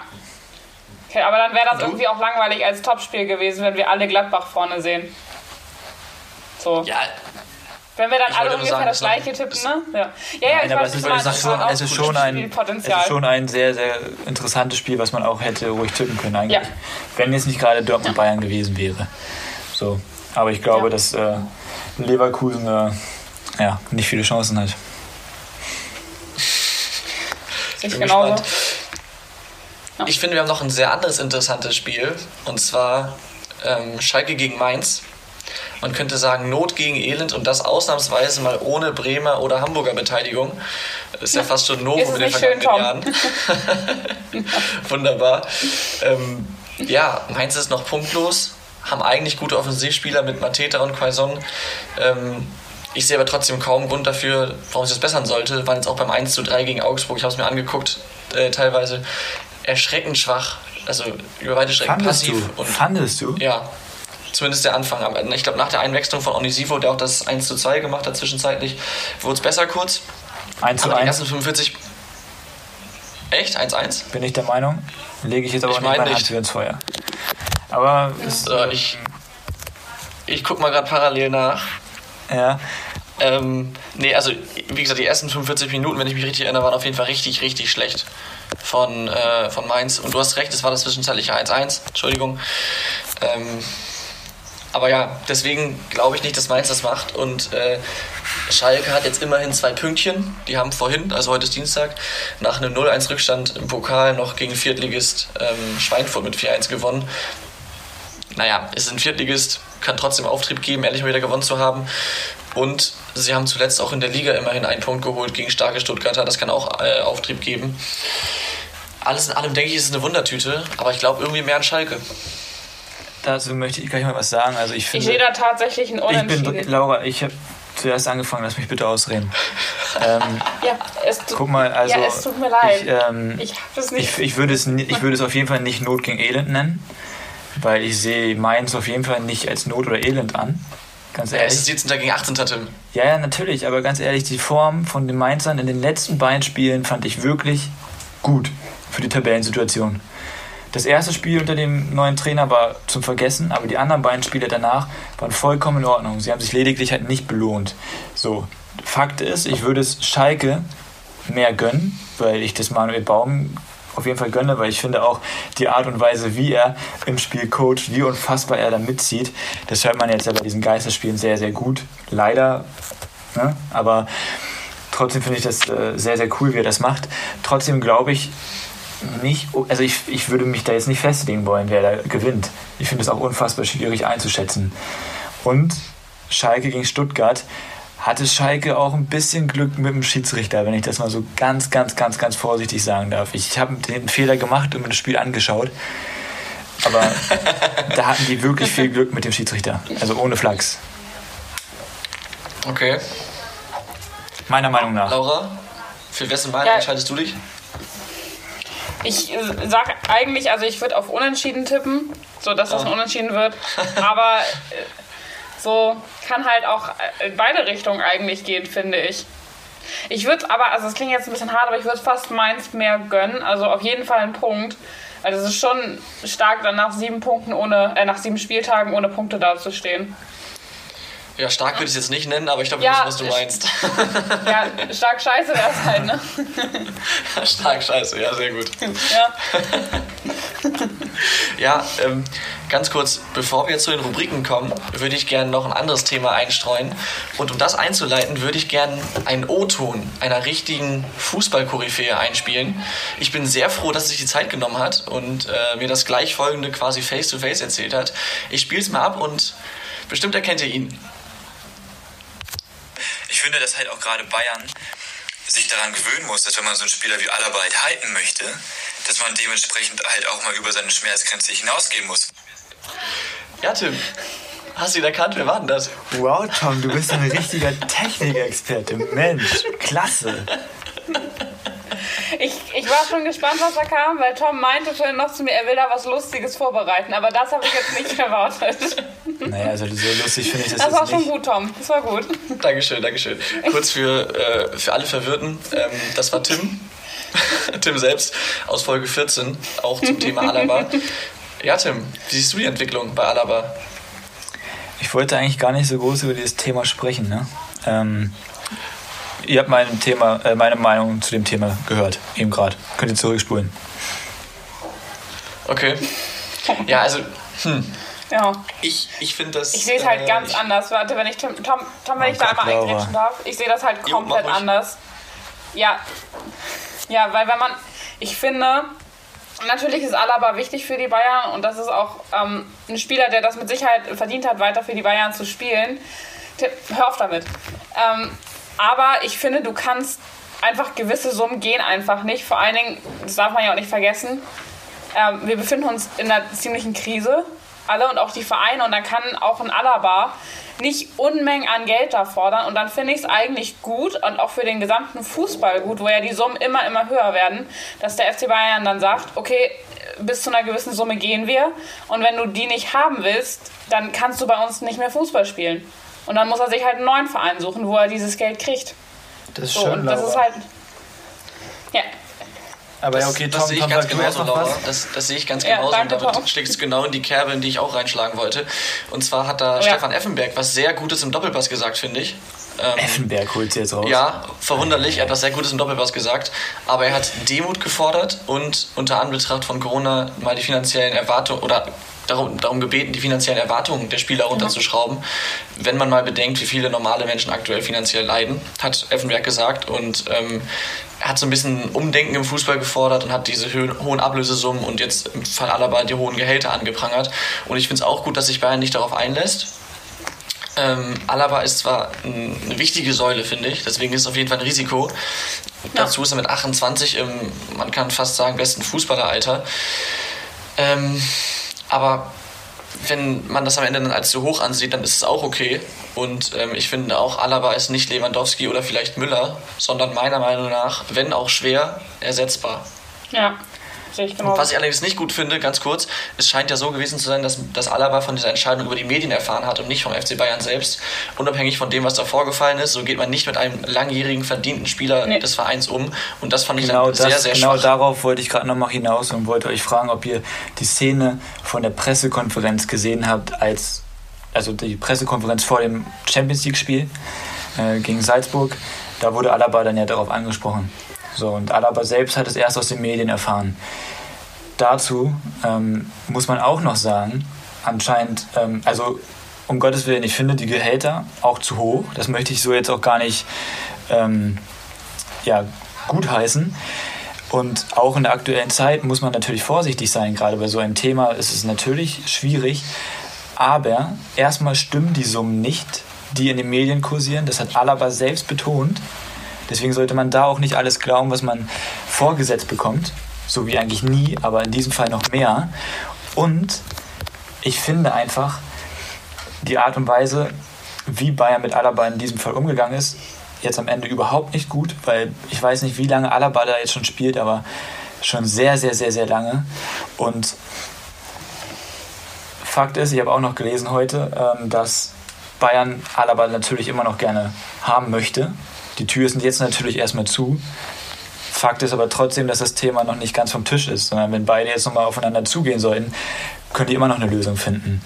Okay, aber dann wäre das irgendwie auch langweilig als Topspiel gewesen, wenn wir alle Gladbach vorne sehen. So. Ja, Wenn wir dann alle ungefähr sagen, das gleiche tippen, ne? Ja, ja, ja Nein, ich aber weiß, es ist, es, schon, es, ist schon ein, es ist schon ein sehr, sehr interessantes Spiel, was man auch hätte ruhig tippen können eigentlich. Ja. Wenn jetzt nicht gerade Dortmund-Bayern gewesen wäre. So. Aber ich glaube, Ja. dass äh, Leverkusen äh, ja, nicht viele Chancen hat. Ich bin genauso. gespannt. Ich finde, wir haben noch ein sehr anderes interessantes Spiel. Und zwar ähm, Schalke gegen Mainz. Man könnte sagen, Not gegen Elend und das ausnahmsweise mal ohne Bremer oder Hamburger Beteiligung. Das ist ja fast schon Novum in den nicht schön, vergangenen Jahren. Wunderbar. Ähm, ja, Mainz ist noch punktlos, haben eigentlich gute Offensivspieler mit Mateta und Quaison. Ähm, ich sehe aber trotzdem kaum Grund dafür, warum es das bessern sollte. Waren jetzt auch beim 1 zu 3 gegen Augsburg, ich habe es mir angeguckt, äh, teilweise erschreckend schwach. Also über weite Strecken passiv. du? Und Fandest du? ja, zumindest der Anfang. Aber ich glaube, nach der Einwechslung von Onisivo, der auch das 1 zu 2 gemacht hat zwischenzeitlich, wurde es besser kurz. 1 zu Aber die 1 ersten 45. Echt? 1-1? bin ich der Meinung. Lege ich jetzt aber Ich nicht meine Hand für ins Feuer. Aber es, So, ich, ich guck mal gerade parallel nach. ja, Ähm, nee, also wie gesagt, die ersten 45 Minuten, wenn ich mich richtig erinnere, waren auf jeden Fall richtig, richtig schlecht von, äh, von Mainz. Und du hast recht, es war das zwischenzeitliche 1-1, Entschuldigung. Ähm, aber ja, deswegen glaube ich nicht, dass Mainz das macht. Und äh, Schalke hat jetzt immerhin zwei Pünktchen. Die haben vorhin, also heute ist Dienstag, nach einem 0-1 Rückstand im Pokal noch gegen Viertligist ähm, Schweinfurt mit 4-1 gewonnen. Naja, ist ein Viertligist, kann trotzdem Auftrieb geben, ehrlich mal wieder gewonnen zu haben. Und sie haben zuletzt auch in der Liga immerhin einen Punkt geholt gegen starke Stuttgarter. Das kann auch äh, Auftrieb geben. Alles in allem denke ich, ist es eine Wundertüte, aber ich glaube irgendwie mehr an Schalke. dazu möchte ich gleich mal was sagen. Also ich Ich finde, sehe da tatsächlich ein ich bin, Unentschieden. Laura, ich habe zuerst angefangen, lass mich bitte ausreden. ähm, ja, es tut, guck mal, also ja, es tut mir leid. ich, ähm, ich habe es nicht. ich, ich, würde es, ich würde es auf jeden Fall nicht Not gegen Elend nennen, weil ich sehe Mainz auf jeden Fall nicht als Not oder Elend an. Ganz Ja, ehrlich. es ist 17. gegen 18. Tim. Ja, ja, natürlich, aber ganz ehrlich, die Form von den Mainzern in den letzten beiden Spielen fand ich wirklich gut für die Tabellensituation. Das erste Spiel unter dem neuen Trainer war zum Vergessen, aber die anderen beiden Spiele danach waren vollkommen in Ordnung. Sie haben sich lediglich halt nicht belohnt. So, Fakt ist, ich würde es Schalke mehr gönnen, weil ich das Manuel Baum auf jeden Fall gönne, weil ich finde auch die Art und Weise, wie er im Spiel coacht, wie unfassbar er da mitzieht, das hört man jetzt ja bei diesen Geisterspielen sehr, sehr gut. Leider, ne? aber trotzdem finde ich das äh, sehr, sehr cool, wie er das macht. Trotzdem glaube ich nicht, also ich, ich würde mich da jetzt nicht festlegen wollen, wer da gewinnt. Ich finde es auch unfassbar schwierig einzuschätzen. Und Schalke gegen Stuttgart hatte Schalke auch ein bisschen Glück mit dem Schiedsrichter, wenn ich das mal so ganz, ganz, ganz, ganz vorsichtig sagen darf. Ich habe den Fehler gemacht und mir das Spiel angeschaut. Aber da hatten die wirklich viel Glück mit dem Schiedsrichter. Also ohne Flachs. Okay. Meiner Meinung nach. Laura, für wessen Meinung Ja. entscheidest du dich? Ich äh, sag eigentlich, also ich würde auf Unentschieden tippen, so dass das ein Ah. Unentschieden wird. Aber so kann halt auch in beide Richtungen eigentlich gehen, finde ich. Ich würde aber, also es klingt jetzt ein bisschen hart, aber ich würde fast Mainz mehr gönnen. Also auf jeden Fall einen Punkt. Also es ist schon stark, dann nach sieben Punkten ohne, äh, nach sieben Spieltagen ohne Punkte dazustehen. Ja, stark würde ich es jetzt nicht nennen, aber ich glaube, Ja, wir wissen, was du meinst. Ja, stark scheiße wäre es halt, ne? stark, scheiße, ja, sehr gut. Ja. Ja, ähm, ganz kurz, bevor wir zu den Rubriken kommen, würde ich gerne noch ein anderes Thema einstreuen. Und um das einzuleiten, würde ich gerne einen O-Ton einer richtigen Fußballkoryphäe einspielen. Ich bin sehr froh, dass sich die Zeit genommen hat und äh, mir das gleich folgende quasi face-to-face erzählt hat. Ich spiele es mal ab und bestimmt erkennt ihr ihn. Ich finde, dass halt auch gerade Bayern sich daran gewöhnen muss, dass wenn man so einen Spieler wie Alaba halt halten möchte, dass man dementsprechend halt auch mal über seine Schmerzgrenze hinausgehen muss. Ja, Tim, hast du ihn erkannt? Wer war denn das? Wow, Tom, du bist ein richtiger Technikexperte. Mensch, klasse. Ich, war schon gespannt, was da kam, weil Tom meinte vorhin noch zu mir, er will da was Lustiges vorbereiten. Aber das habe ich jetzt nicht erwartet. Naja, also so lustig finde ich das, Das war schon nicht. gut, Tom. Das war gut. Dankeschön, Dankeschön. Kurz für, äh, für alle Verwirrten, ähm, das war Tim. Tim selbst aus Folge 14, auch zum Thema Alaba. Ja, Tim, wie siehst du die Entwicklung bei Alaba? Ich wollte eigentlich gar nicht so groß über dieses Thema sprechen. Ne? Ähm, ihr habt mein Thema, äh, meine Meinung zu dem Thema gehört, eben gerade. Könnt ihr zurückspulen. Okay. Ja, also, hm, Ja. ich, ich finde das. Ich sehe es halt äh, ganz ich- anders. Warte, wenn ich Tom, Tom, Tom wenn ich da Gott, einmal eingrätschen darf. Ich sehe das halt Jo, komplett ruhig. anders. Ja. Ja, weil wenn man. Ich finde. Natürlich ist Alaba wichtig für die Bayern und das ist auch ähm, ein Spieler, der das mit Sicherheit verdient hat, weiter für die Bayern zu spielen. Tipp, Hör auf damit. Ähm, aber ich finde, du kannst einfach gewisse Summen gehen einfach nicht. Vor allen Dingen, das darf man ja auch nicht vergessen, ähm, wir befinden uns in einer ziemlichen Krise. alle und auch die Vereine und dann kann auch ein Alaba nicht Unmengen an Geld da fordern und dann finde ich es eigentlich gut und auch für den gesamten Fußball gut, wo ja die Summen immer, immer höher werden, dass der FC Bayern dann sagt, okay, bis zu einer gewissen Summe gehen wir und wenn du die nicht haben willst, dann kannst du bei uns nicht mehr Fußball spielen. Und dann muss er sich halt einen neuen Verein suchen, wo er dieses Geld kriegt. Das ist So, schön, und das Laura. ist halt. Ja, Aber Das, ja, okay, das Tom, sehe ich Tom, ganz genauso, Laura. Das, das sehe ich ganz Ja, genauso danke, und damit Tom. schlägt es genau in die Kerbe, in die ich auch reinschlagen wollte. Und zwar hat da Ja. Stefan Effenberg was sehr Gutes im Doppelpass gesagt, finde ich. Ähm, Effenberg holt sie jetzt raus. Ja, verwunderlich. Er hat was sehr Gutes im Doppelpass gesagt. Aber er hat Demut gefordert und unter Anbetracht von Corona mal die finanziellen Erwartungen oder darum, darum gebeten, die finanziellen Erwartungen der Spieler runterzuschrauben. Wenn man mal bedenkt, wie viele normale Menschen aktuell finanziell leiden, hat Effenberg gesagt. Und ähm, er hat so ein bisschen Umdenken im Fußball gefordert und hat diese hohen Ablösesummen und jetzt im Fall Alaba die hohen Gehälter angeprangert. Und ich finde es auch gut, dass sich Bayern nicht darauf einlässt. Ähm, Alaba ist zwar ein- eine wichtige Säule, finde ich, deswegen ist es auf jeden Fall ein Risiko. Dazu ist er mit 28 im, man kann fast sagen, besten Fußballeralter. Ähm, aber wenn man das am Ende dann als zu hoch ansieht, dann ist es auch okay. Und ähm, ich finde auch, Alaba ist nicht Lewandowski oder vielleicht Müller, sondern meiner Meinung nach, wenn auch schwer, ersetzbar. ja, sehe ich genau. Was ich allerdings nicht gut finde, ganz kurz, es scheint ja so gewesen zu sein, dass, dass Alaba von dieser Entscheidung über die Medien erfahren hat und nicht vom FC Bayern selbst. Unabhängig von dem, was da vorgefallen ist, so geht man nicht mit einem langjährigen, verdienten Spieler Nee. des Vereins um. Und das fand ich Genau, dann das, sehr, sehr genau schwach. darauf wollte ich gerade nochmal hinaus und wollte euch fragen, ob ihr die Szene von der Pressekonferenz gesehen habt, als also die Pressekonferenz vor dem Champions League-Spiel äh, gegen Salzburg. Da wurde Alaba dann ja darauf angesprochen. So, und Alaba selbst hat es erst aus den Medien erfahren. Dazu ähm, muss man auch noch sagen, anscheinend, ähm, also um Gottes Willen, ich finde die Gehälter auch zu hoch. Das möchte ich so jetzt auch gar nicht ähm, ja, gutheißen. Und auch in der aktuellen Zeit muss man natürlich vorsichtig sein. Gerade bei so einem Thema ist es natürlich schwierig. Aber erstmal stimmen die Summen nicht, die in den Medien kursieren. Das hat Alaba selbst betont. Deswegen sollte man da auch nicht alles glauben, was man vorgesetzt bekommt. So wie eigentlich nie, aber in diesem Fall noch mehr. Und ich finde einfach, die Art und Weise, wie Bayern mit Alaba in diesem Fall umgegangen ist, jetzt am Ende überhaupt nicht gut, weil ich weiß nicht, wie lange Alaba da jetzt schon spielt, aber schon sehr, sehr, sehr, sehr lange. Und Fakt ist, ich habe auch noch gelesen heute, ähm, dass Bayern Alaba natürlich immer noch gerne haben möchte. Die Tür sind jetzt natürlich erstmal zu. Fakt ist aber trotzdem, dass das Thema noch nicht ganz vom Tisch ist, sondern wenn beide jetzt nochmal aufeinander zugehen sollten, können die immer noch eine Lösung finden.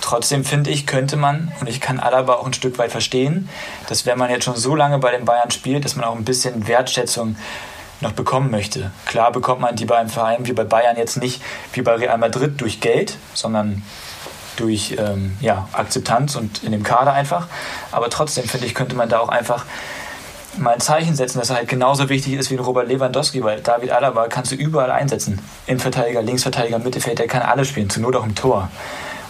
Trotzdem finde ich, könnte man, und ich kann Alaba auch ein Stück weit verstehen, dass wenn man jetzt schon so lange bei den Bayern spielt, dass man auch ein bisschen Wertschätzung noch bekommen möchte. Klar bekommt man die bei einem Verein wie bei Bayern jetzt nicht wie bei Real Madrid durch Geld, sondern durch ähm, ja, Akzeptanz und in dem Kader einfach. Aber trotzdem finde ich, könnte man da auch einfach mal ein Zeichen setzen, dass er halt genauso wichtig ist wie ein Robert Lewandowski, weil David Alaba kannst du überall einsetzen. Innenverteidiger, Linksverteidiger, Mittelfeld, der kann alle spielen, zur Not auch im Tor.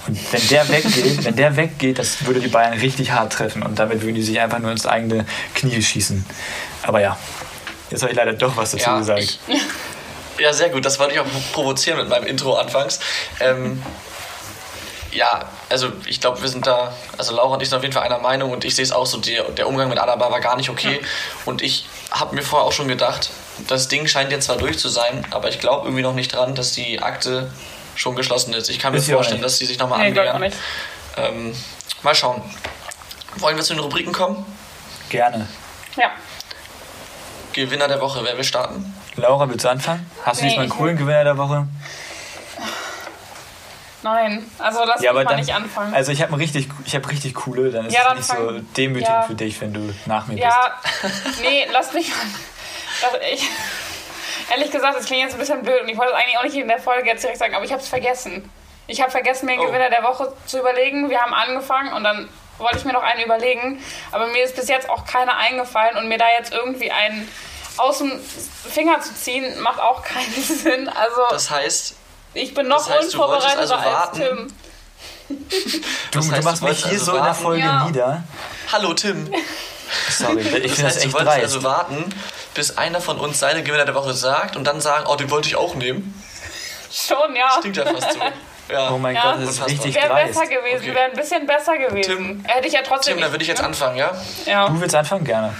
Und wenn der weggeht, wenn der weggeht, das würde die Bayern richtig hart treffen und damit würden die sich einfach nur ins eigene Knie schießen. Aber ja, jetzt habe ich leider doch was dazu Ja, gesagt. ich- Ja, sehr gut. Das wollte ich auch provozieren mit meinem Intro anfangs. Ähm, ja, also ich glaube, wir sind da, also Laura und ich sind auf jeden Fall einer Meinung und ich sehe es auch so, der, der Umgang mit Alaba war gar nicht okay. Und ich habe mir vorher auch schon gedacht, das Ding scheint jetzt zwar durch zu sein, aber ich glaube irgendwie noch nicht dran, dass die Akte schon geschlossen ist. Ich kann mir Ist auch vorstellen, dass sie sich nochmal Nee, glaub ich auch annähern. nicht. Ähm, mal schauen. Wollen wir zu den Rubriken kommen? Gerne. Ja. Gewinner der Woche, wer will starten? Laura, willst du anfangen? Hast du Nee, diesmal einen ich- coolen Gewinner der Woche? Nein, also lass Ja, mich aber mal dann, nicht anfangen. also ich habe richtig, ich habe richtig coole, dann ist Ja, es dann nicht so fang- demütigend ja. für dich, wenn du nach mir ja, nee, lass mich mal. Ich, ehrlich gesagt, das klingt jetzt ein bisschen blöd und ich wollte es eigentlich auch nicht in der Folge jetzt direkt sagen, aber ich habe es vergessen. Ich habe vergessen, mir einen Oh. Gewinner der Woche zu überlegen. Wir haben angefangen und dann wollte ich mir noch einen überlegen, aber mir ist bis jetzt auch keiner eingefallen und mir da jetzt irgendwie einen aus dem Finger zu ziehen, macht auch keinen Sinn. Also Das heißt, ich bin noch das heißt, du unvorbereiteter also als warten. Tim. Du, Das du heißt, machst du mich hier also so in der warten. Folge Ja. nieder. hallo Tim. Sorry, ich finde Das das, heißt, du echt wolltest dreist. also warten, bis einer von uns seine Gewinner der Woche sagt und dann sagen, oh, den wollte ich auch nehmen. Schon, ja. Klingt ja fast so. Ja. Oh mein Ja. Gott, das ist richtig Wäre dreist. besser gewesen, Okay. wäre ein bisschen besser gewesen. Tim- Hätte ich ja trotzdem. Tim, dann würde ich jetzt ne? anfangen, ja? Ja. Du willst anfangen? Gerne.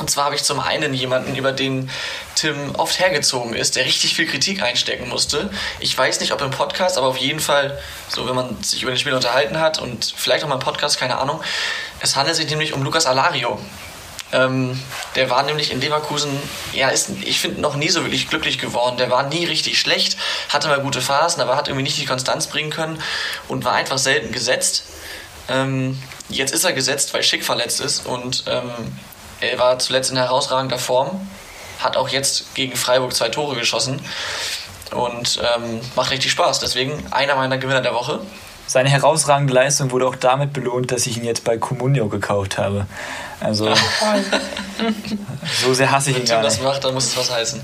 Und zwar habe ich zum einen jemanden, über den Tim oft hergezogen ist, der richtig viel Kritik einstecken musste. Ich weiß nicht, ob im Podcast, aber auf jeden Fall, so wenn man sich über den Spiel unterhalten hat und vielleicht auch mal im Podcast, keine Ahnung. Es handelt sich nämlich um Lucas Alario. Ähm, der war nämlich in Leverkusen, ja, ist, ich finde, noch nie so wirklich glücklich geworden. Der war nie richtig schlecht, hatte mal gute Phasen, aber hat irgendwie nicht die Konstanz bringen können und war einfach selten gesetzt. Ähm, jetzt ist er gesetzt, weil Schick verletzt ist und ähm, er war zuletzt in herausragender Form, hat auch jetzt gegen Freiburg zwei Tore geschossen und ähm, macht richtig Spaß. Deswegen einer meiner Gewinner der Woche. Seine herausragende Leistung wurde auch damit belohnt, dass ich ihn jetzt bei Comunio gekauft habe. Also, so sehr hasse ich ihn Wenn gar Tim das nicht. macht, dann muss es was heißen.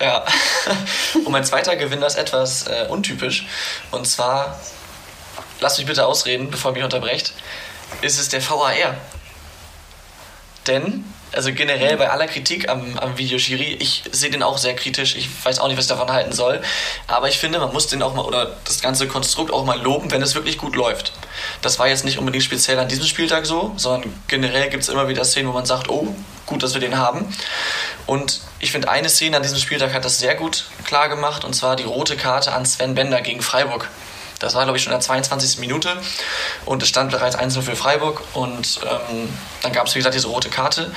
Ja. Und mein zweiter Gewinner ist etwas äh, untypisch. Und zwar, lasst mich bitte ausreden, bevor ihr mich unterbrecht, ist es der VAR. Denn, also generell bei aller Kritik am, am Videoschiri, ich sehe den auch sehr kritisch, ich weiß auch nicht, was ich davon halten soll, aber ich finde, man muss den auch mal, oder das ganze Konstrukt auch mal loben, wenn es wirklich gut läuft. Das war jetzt nicht unbedingt speziell an diesem Spieltag so, sondern generell gibt es immer wieder Szenen, wo man sagt, oh, gut, dass wir den haben. Und ich finde, eine Szene an diesem Spieltag hat das sehr gut klar gemacht, und zwar die rote Karte an Sven Bender gegen Freiburg. Das war, glaube ich, schon in der 22. Minute und es stand bereits 1-0 für Freiburg und ähm, dann gab es, wie gesagt, diese rote Karte.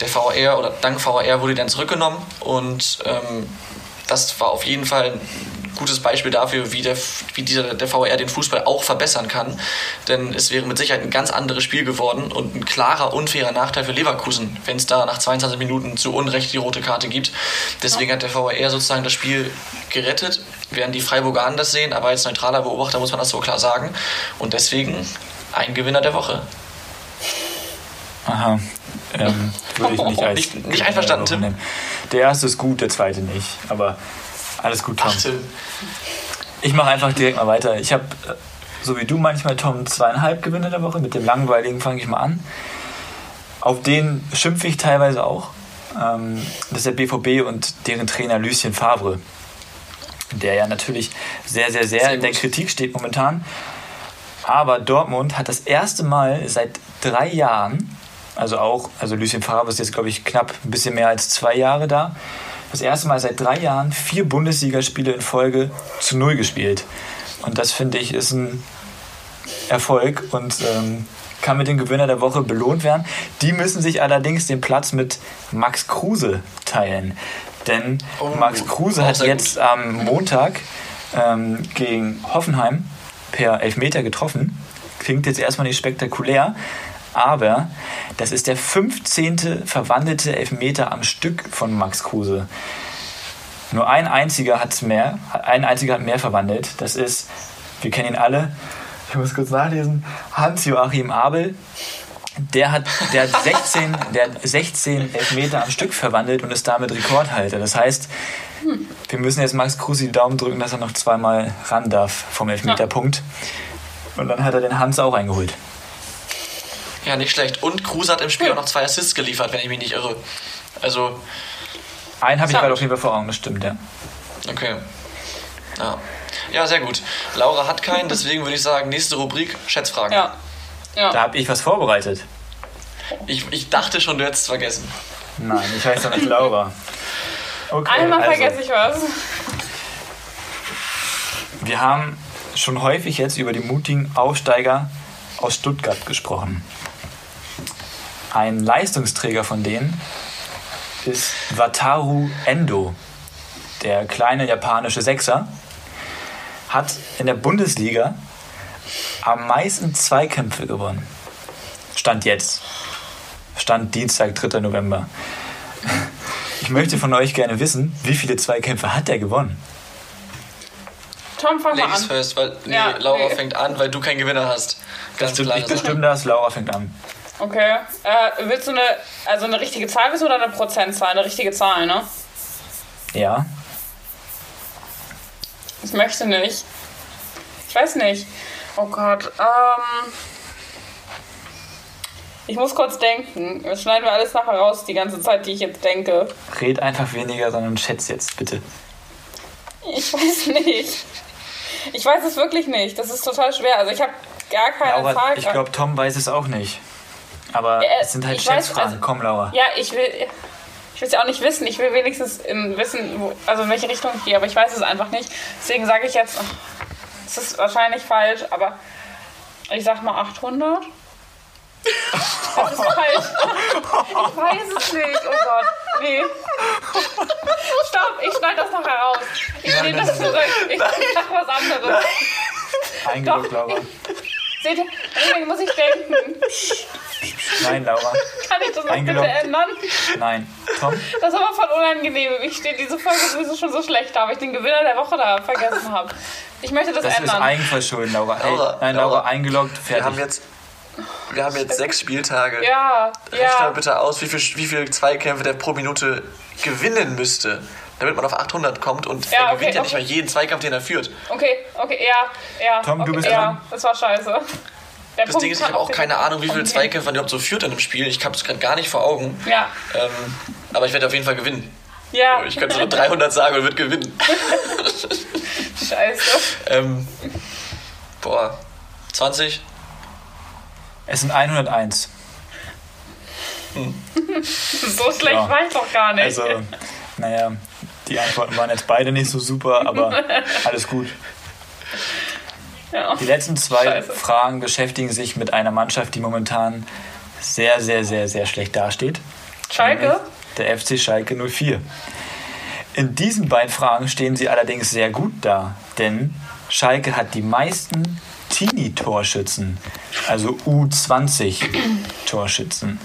Der VAR oder dank VAR wurde dann zurückgenommen und ähm, das war auf jeden Fall ein gutes Beispiel dafür, wie, der, wie dieser, der VAR den Fußball auch verbessern kann. Denn es wäre mit Sicherheit ein ganz anderes Spiel geworden und ein klarer, unfairer Nachteil für Leverkusen, wenn es da nach 22 Minuten zu Unrecht die rote Karte gibt. Deswegen hat der VAR sozusagen das Spiel gerettet, während die Freiburger anders sehen, aber als neutraler Beobachter muss man das so klar sagen. Und deswegen ein Gewinner der Woche. Aha. Ähm, würde ich nicht als. Nicht- nicht einverstanden, Tim? nehmen. Der erste ist gut, der zweite nicht. Aber alles gut, Tom. Ach, Tim. Ich mache einfach direkt mal weiter. Ich habe, äh, so wie du manchmal, Tom, zweieinhalb Gewinne der Woche. Mit dem langweiligen fange ich mal an. Auf den schimpfe ich teilweise auch. Ähm, das ist der BVB und deren Trainer Lucien Favre. Der ja natürlich sehr, sehr, sehr, Sehr in der gut. Kritik steht momentan. Aber Dortmund hat das erste Mal seit drei Jahren, also auch, also Lucien Favre ist jetzt, glaube ich, knapp ein bisschen mehr als zwei Jahre da, das erste Mal seit drei Jahren vier Bundesligaspiele in Folge zu Null gespielt. Und das finde ich ist ein Erfolg und ähm, kann mit dem Gewinner der Woche belohnt werden. Die müssen sich allerdings den Platz mit Max Kruse teilen. Denn Oh, Max Kruse hat jetzt am Montag ähm, gegen Hoffenheim per Elfmeter getroffen. Klingt jetzt erstmal nicht spektakulär, aber das ist der 15. verwandelte Elfmeter am Stück von Max Kruse. Nur ein einziger hat mehr, ein einziger hat mehr verwandelt. Das ist, wir kennen ihn alle. Ich muss kurz nachlesen. Hans-Joachim Abel. Der hat, der, hat 16, der hat 16 Elfmeter am Stück verwandelt und ist damit Rekordhalter. Das heißt, wir müssen jetzt Max Kruse die Daumen drücken, dass er noch zweimal ran darf vom Elfmeterpunkt. Und dann hat er den Hans auch eingeholt. Ja, nicht schlecht. Und Kruse hat im Spiel auch noch zwei Assists geliefert, wenn ich mich nicht irre. Also, Einen habe ich gerade auf jeden Fall vor Augen, das stimmt, ja. okay. Ja. ja, sehr gut. Laura hat keinen, deswegen würde ich sagen, nächste Rubrik, Schätzfragen. Ja. Ja. Da habe ich was vorbereitet. Ich, ich dachte schon, du hättest es vergessen. Nein, ich heiße nicht Laura. Okay, Einmal also, vergesse ich was. Wir haben schon häufig jetzt über die mutigen Aufsteiger aus Stuttgart gesprochen. Ein Leistungsträger von denen ist Wataru Endo, der kleine japanische Sechser, hat in der Bundesliga am meisten Zweikämpfe gewonnen. Stand jetzt. Stand Dienstag, 3. November. Ich möchte von euch gerne wissen, wie viele Zweikämpfe hat er gewonnen? Tom, fang mal an. first, weil nee, Ja, Laura nee. fängt an, weil du keinen Gewinner hast. Ganz Ich klare Sache. bestimme das, Laura fängt an. Okay. Äh, willst du eine, also eine richtige Zahl wissen oder eine Prozentzahl? Eine richtige Zahl, ne? Ja. Ich möchte nicht. Ich weiß nicht. Oh Gott. Ähm. Ich muss kurz denken. Das schneiden wir alles nachher raus, die ganze Zeit, die ich jetzt denke. Red einfach weniger, sondern schätz jetzt, bitte. Ich weiß nicht. Ich weiß es wirklich nicht. Das ist total schwer. Also ich habe gar keine Laura, Zahl. ich glaube, Tom weiß es auch nicht. Aber Ja, es sind halt weiß, Schätzfragen. also- Komm, Laura. Ja, ich will. Ich will es ja auch nicht wissen. Ich will wenigstens in, wissen, wo, also in welche Richtung ich gehe, aber ich weiß es einfach nicht. Deswegen sage ich jetzt, ach, es ist wahrscheinlich falsch, aber ich sag mal 800. Das ist falsch. Ich weiß es nicht. Oh Gott. Nee. Stopp, ich schneide das noch heraus. Ich nehme das zurück. Ich sag was anderes. Eingeloggt. Laura. Seht ihr, deswegen muss ich denken. Nein, Laura. Kann ich das noch bitte ändern? Nein. Tom? Das ist aber voll unangenehm. Ich stehe diese Folge sowieso schon so schlecht da, weil ich den Gewinner der Woche da vergessen habe. Ich möchte das, Das ist ändern. Eigenverschulden, Laura. Hey, Laura, nein, Laura, Laura. eingeloggt, Wir haben fertig. jetzt, wir haben jetzt sechs Spieltage. ja, Rechne ja. bitte aus, wie viel, wie viel Zweikämpfe der pro Minute gewinnen müsste, damit man auf 800 kommt und Ja, er okay, gewinnt ja nicht okay. mal jeden Zweikampf, den er führt. Okay, okay, ja, ja. Tom, du okay, bist ja, dran. Das war scheiße. Der Das Punkt Ding ist, ich habe auch keine Ahnung, wie viele Okay. Zweikämpfe man überhaupt so führt in einem Spiel. Ich habe es gerade gar nicht vor Augen. Ja, Ähm, aber ich werde auf jeden Fall gewinnen. ja. Ich könnte so 300 sagen und würde gewinnen. Scheiße. Ähm, boah, 20? Es sind 101. So schlecht Ja. war ich doch gar nicht. Also, naja, die Antworten waren jetzt beide nicht so super, aber alles gut. ja. Die letzten zwei Scheiße. Fragen beschäftigen sich mit einer Mannschaft, die momentan sehr, sehr, sehr, sehr schlecht dasteht. Schalke? Der FC Schalke 04. In diesen beiden Fragen stehen sie allerdings sehr gut da, denn Schalke hat die meisten Teenie-Torschützen, also U20-Torschützen.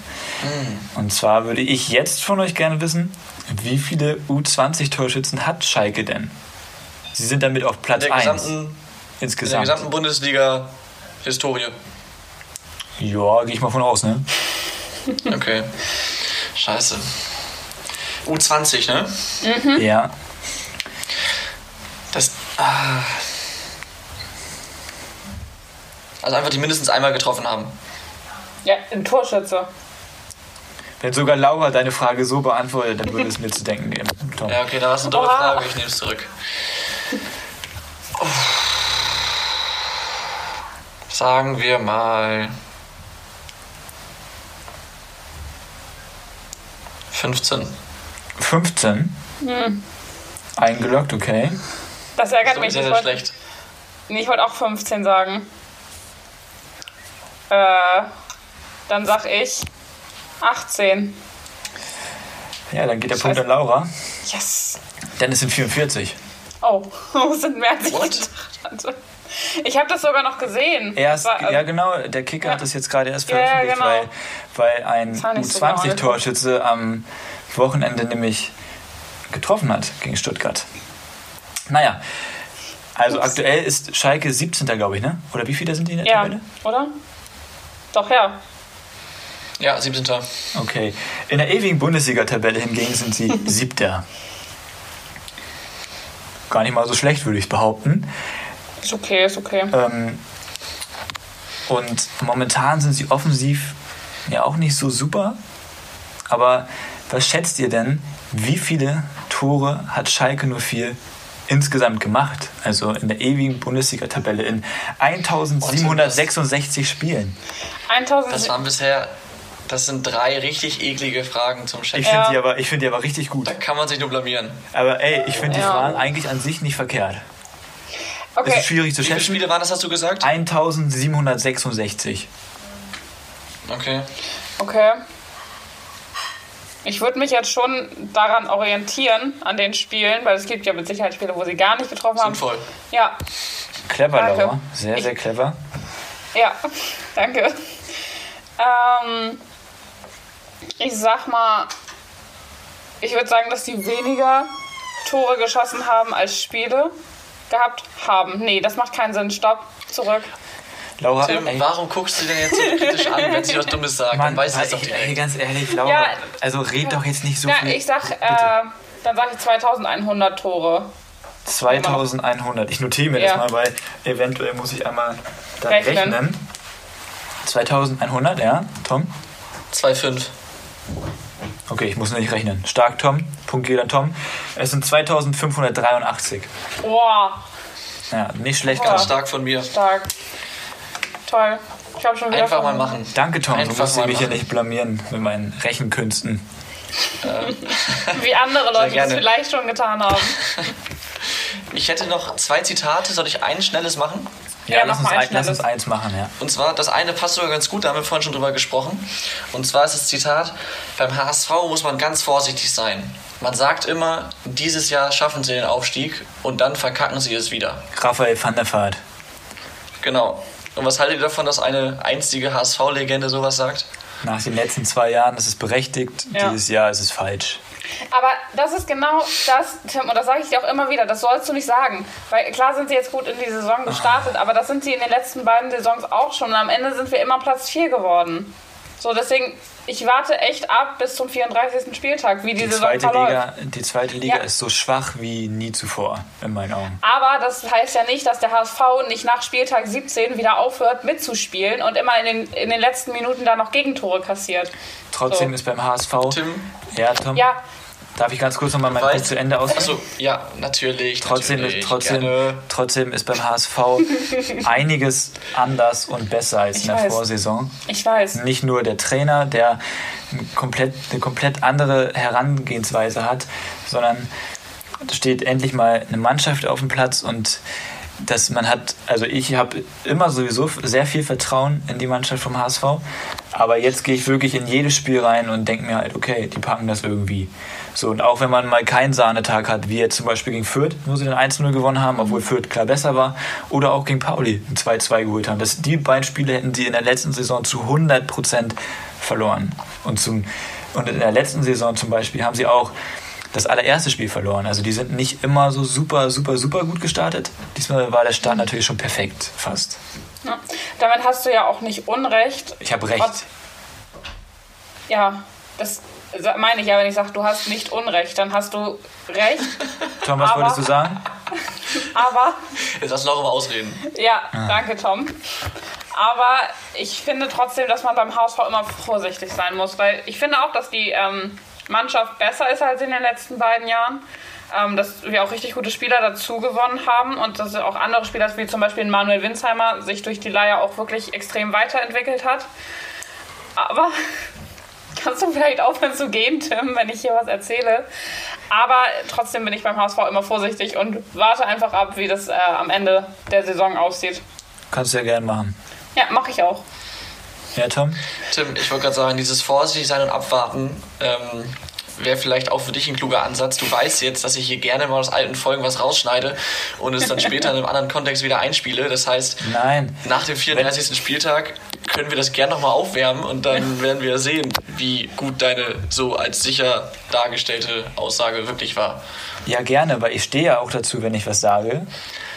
Und zwar würde ich jetzt von euch gerne wissen, wie viele U20-Torschützen hat Schalke denn? Sie sind damit auf Platz der 1 gesamten, in der insgesamt. gesamten Bundesliga-Historie. Ja, gehe ich mal von aus, ne? Okay. Scheiße. U20, ne? Ja. Das. Ah. Also einfach die mindestens einmal getroffen haben. Ja, ein Torschütze. Wenn sogar Laura deine Frage so beantwortet, dann würde es mir zu denken geben. Tom. Ja, okay, da war es eine dumme Oha. Frage, ich nehme es zurück. Sagen wir mal. 15. 15. Eingeloggt, okay. Das ärgert So mich. sehr, Ich sehr wollte schlecht. nee, ich wollte auch 15 sagen. Äh, dann sag ich 18. Ja, dann geht der Scheiße. Punkt an Laura. Yes. Denn es sind 44. Oh, sind mehr als ich gedacht hatte. Ich habe das sogar noch gesehen. Erst, war, ja äh, genau, der Kicker ja. hat das jetzt gerade erst Ja, ja, veröffentlicht, genau. weil, weil ein Das war nicht so genau U20-Torschütze am Wochenende nämlich getroffen hat gegen Stuttgart. Naja, also Ups. aktuell ist Schalke 17. glaube ich, ne? Oder wie viele sind die in der ja, Tabelle? oder? Doch, ja. Ja, 17. Okay. In der ewigen Bundesliga-Tabelle hingegen sind sie siebter. Gar nicht mal so schlecht, würde ich behaupten. Ist okay, ist okay. Ähm, und momentan sind sie offensiv ja auch nicht so super. Aber was schätzt ihr denn, wie viele Tore hat Schalke 04 insgesamt gemacht? Also in der ewigen Bundesliga-Tabelle in 1766 Spielen. 1000. Das waren bisher. Das sind drei richtig eklige Fragen zum Ich Chef. finde Ja. die, aber- ich find die aber richtig gut. Da kann man sich nur blamieren. Aber ey, ich finde die Ja. Fragen eigentlich an sich nicht verkehrt. Es okay. ist schwierig zu Wie viele schätzen. Spiele waren das, hast du gesagt? 1766. Okay. Okay. Ich würde mich jetzt schon daran orientieren, an den Spielen, weil es gibt ja mit Sicherheit Spiele, wo sie gar nicht getroffen haben. Sinnvoll. Ja, Clever, Danke. Laura. Sehr, sehr clever. ja, danke. Ähm, ich sag mal, ich würde sagen, dass die weniger Tore geschossen haben als Spiele gehabt haben. Nee, das macht keinen Sinn. Stopp, zurück. Laura, Tim, ey, warum guckst du denn jetzt so kritisch an, wenn sie was Dummes sagt? Mann, Dann weißt du es ey, doch ey, direkt. ganz ehrlich, Laura, Ja. also red doch jetzt nicht so Ja, viel. ich sag, äh, dann sage ich 2100 Tore. 2100. Ich notiere mir Ja. das mal, weil eventuell muss ich einmal dann rechnen. Rechnen. 2100, ja, Tom? 2,5. Okay, ich muss nicht rechnen. Stark, Tom. Punkt geht an Tom. Es sind 2583. Boah, Ja, nicht schlecht. Ja. Ganz stark von mir. Stark. Toll. Ich habe schon wieder Einfach mal machen. Danke, Tom. Einfach du musst mich hier machen. nicht blamieren mit meinen Rechenkünsten. Wie andere Leute das vielleicht schon getan haben. Ich hätte noch zwei Zitate. Soll ich ein schnelles machen? Ja, Ja, lass, mach uns ein ein, lass uns schnelles. eins machen, ja. Und zwar, das eine passt sogar ganz gut, da haben wir vorhin schon drüber gesprochen. Und zwar ist das Zitat, beim HSV muss man ganz vorsichtig sein. Man sagt immer, dieses Jahr schaffen sie den Aufstieg und dann verkacken sie es wieder. Raphael van der Vaart. Genau. Und was haltet ihr davon, dass eine einstige HSV-Legende sowas sagt? Nach den letzten zwei Jahren ist es berechtigt, Ja. dieses Jahr ist es falsch. Aber das ist genau das, Tim, und das sage ich dir auch immer wieder, das sollst du nicht sagen. Weil klar sind sie jetzt gut in die Saison gestartet, aber das sind sie in den letzten beiden Saisons auch schon. Und am Ende sind wir immer Platz 4 geworden. So, deswegen, ich warte echt ab bis zum 34. Spieltag, wie die, Die Saison zweite, verläuft. Liga, die zweite Liga Ja. ist so schwach wie nie zuvor, in meinen Augen. Aber das heißt ja nicht, dass der HSV nicht nach Spieltag 17 wieder aufhört mitzuspielen und immer in den, in den letzten Minuten da noch Gegentore kassiert. Trotzdem So. ist beim HSV. Tim? Ja, Tom. Ja, Darf ich ganz kurz nochmal meinen Weißt- Punkt zu Ende ausführen? Achso, ja, natürlich. Trotzdem natürlich, ist, trotzdem, gerne. trotzdem ist beim HSV einiges anders und besser als Ich in der weiß. Vorsaison. ich weiß. Nicht nur der Trainer, der ein komplett, eine komplett andere Herangehensweise hat, sondern es steht endlich mal eine Mannschaft auf dem Platz und dass man hat, also ich habe immer sowieso sehr viel Vertrauen in die Mannschaft vom HSV, aber jetzt gehe ich wirklich in jedes Spiel rein und denke mir halt, okay, die packen das irgendwie. So, und auch wenn man mal keinen Sahnetag hat, wie jetzt zum Beispiel gegen Fürth, wo sie den 1-0 gewonnen haben, obwohl Fürth klar besser war, oder auch gegen Pauli ein 2-2 geholt haben. Das, die beiden Spiele hätten sie in der letzten Saison zu 100% verloren. Und, zum, und in der letzten Saison zum Beispiel haben sie auch das allererste Spiel verloren. Also die sind nicht immer so super, super, super gut gestartet. Diesmal war der Start natürlich schon perfekt, fast. Ja. Damit hast du ja auch nicht Unrecht. Ich habe recht. Ja, das meine ich ja, wenn ich sage, du hast nicht Unrecht, dann hast du recht. Tom, was aber- wolltest du sagen? Aber, Jetzt lass Laura mal ausreden. ja, danke Tom. Aber ich finde trotzdem, dass man beim HSV immer vorsichtig sein muss, weil ich finde auch, dass die ähm, Mannschaft besser ist als in den letzten beiden Jahren. Ähm, dass wir auch richtig gute Spieler dazu gewonnen haben und dass auch andere Spieler, wie zum Beispiel Manuel Winsheimer, sich durch die Leier auch wirklich extrem weiterentwickelt hat. Aber kannst du vielleicht aufhören zu gehen, Tim, wenn ich hier was erzähle? Aber trotzdem bin ich beim HSV immer vorsichtig und warte einfach ab, wie das äh, am Ende der Saison aussieht. Kannst du ja gern machen. Ja, mache ich auch. Ja, Tom? Tim, ich wollte gerade sagen, dieses Vorsichtig sein und abwarten ähm, wäre vielleicht auch für dich ein kluger Ansatz. Du weißt jetzt, dass ich hier gerne mal aus alten Folgen was rausschneide und es dann später in einem anderen Kontext wieder einspiele. Das heißt, Nein. nach dem 34. Spieltag können wir das gerne nochmal aufwärmen und dann werden wir sehen, wie gut deine so als sicher dargestellte Aussage wirklich war. Ja, gerne, aber ich stehe ja auch dazu, wenn ich was sage.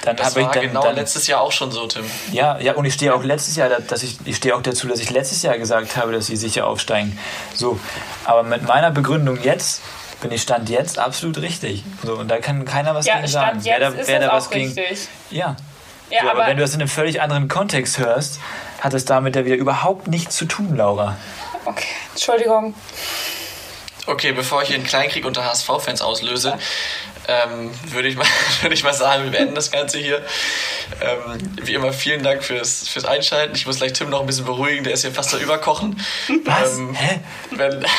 Dann Das habe ich war dann, genau dann letztes Jahr auch schon so, Tim. Ja, ja, und ich stehe auch letztes Jahr, dass ich, ich stehe auch dazu, dass ich letztes Jahr gesagt habe, dass sie sicher aufsteigen. So, aber mit meiner Begründung jetzt bin ich stand jetzt absolut richtig. So, und da kann keiner was Ja, gegen sagen. Stand jetzt wer da, ist wer da was auch gegen, richtig. ja. Ja, so, aber, aber, wenn du das in einem völlig anderen Kontext hörst, hat es damit ja wieder überhaupt nichts zu tun, Laura. okay, Entschuldigung. Okay, bevor ich hier einen Kleinkrieg unter HSV-Fans auslöse, ähm, würde ich, mal, würde ich mal sagen, wir beenden das Ganze hier. Ähm, wie immer, vielen Dank fürs, fürs Einschalten. Ich muss gleich Tim noch ein bisschen beruhigen, der ist hier fast am Überkochen. Was? Ähm, Hä? wenn,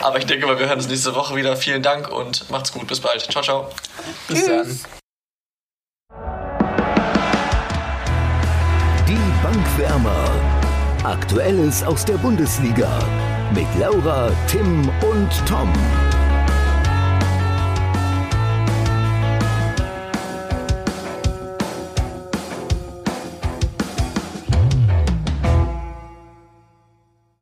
Aber ich denke mal, wir hören uns nächste Woche wieder. Vielen Dank und macht's gut. Bis bald. Ciao, ciao. Bis dann. Die Bankwärmer. Aktuelles aus der Bundesliga. Mit Laura, Tim und Tom.